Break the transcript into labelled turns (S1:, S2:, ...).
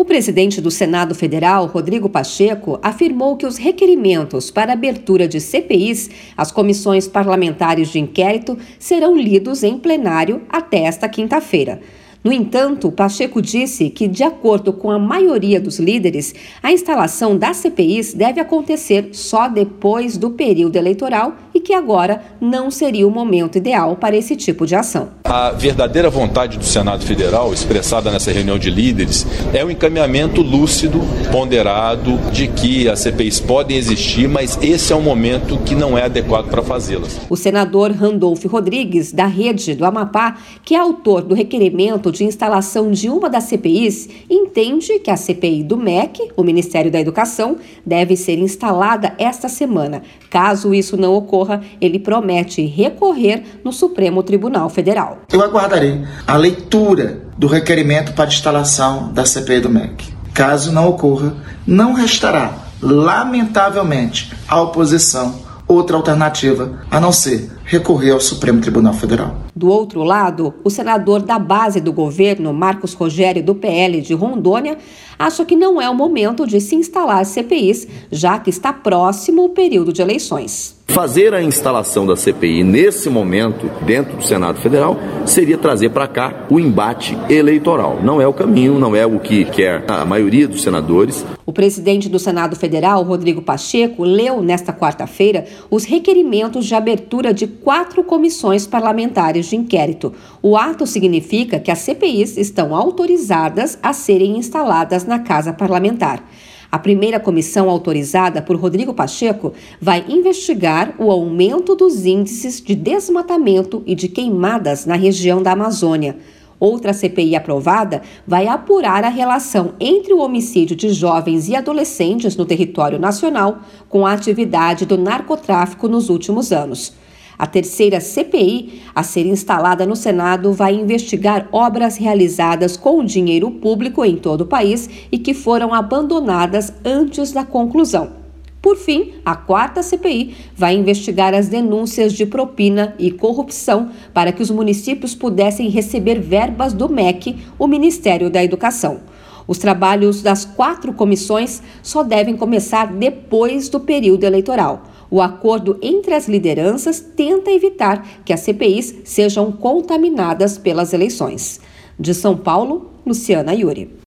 S1: O presidente do Senado Federal, Rodrigo Pacheco, afirmou que os requerimentos para abertura de CPIs, as comissões parlamentares de inquérito, serão lidos em plenário até esta quinta-feira. No entanto, Pacheco disse que, de acordo com a maioria dos líderes, a instalação das CPIs deve acontecer só depois do período eleitoral e que agora não seria o momento ideal para esse tipo de ação.
S2: A verdadeira vontade do Senado Federal, expressada nessa reunião de líderes, é o encaminhamento lúcido, ponderado, de que as CPIs podem existir, mas esse é um momento que não é adequado para fazê-las.
S1: O senador Randolfo Rodrigues, da Rede do Amapá, que é autor do requerimento de instalação de uma das CPIs, entende que a CPI do MEC, o Ministério da Educação, deve ser instalada esta semana. Caso isso não ocorra, ele promete recorrer no Supremo Tribunal Federal.
S3: Eu aguardarei a leitura do requerimento para instalação da CPI do MEC. Caso não ocorra, não restará, lamentavelmente, à oposição outra alternativa a não ser recorrer ao Supremo Tribunal Federal.
S1: Do outro lado, o senador da base do governo, Marcos Rogério, do PL de Rondônia, acha que não é o momento de se instalar CPIs, já que está próximo o período de eleições.
S4: Fazer a instalação da CPI nesse momento, dentro do Senado Federal, seria trazer para cá o embate eleitoral. Não é o caminho, não é o que quer a maioria dos senadores.
S1: O presidente do Senado Federal, Rodrigo Pacheco, leu nesta quarta-feira os requerimentos de abertura de quatro comissões parlamentares de inquérito. O ato significa que as CPIs estão autorizadas a serem instaladas na Casa Parlamentar. A primeira comissão autorizada por Rodrigo Pacheco vai investigar o aumento dos índices de desmatamento e de queimadas na região da Amazônia. Outra CPI aprovada vai apurar a relação entre o homicídio de jovens e adolescentes no território nacional com a atividade do narcotráfico nos últimos anos. A terceira CPI a ser instalada no Senado vai investigar obras realizadas com dinheiro público em todo o país e que foram abandonadas antes da conclusão. Por fim, a quarta CPI vai investigar as denúncias de propina e corrupção para que os municípios pudessem receber verbas do MEC, o Ministério da Educação. Os trabalhos das quatro comissões só devem começar depois do período eleitoral. O acordo entre as lideranças tenta evitar que as CPIs sejam contaminadas pelas eleições. De São Paulo, Luciana Yuri.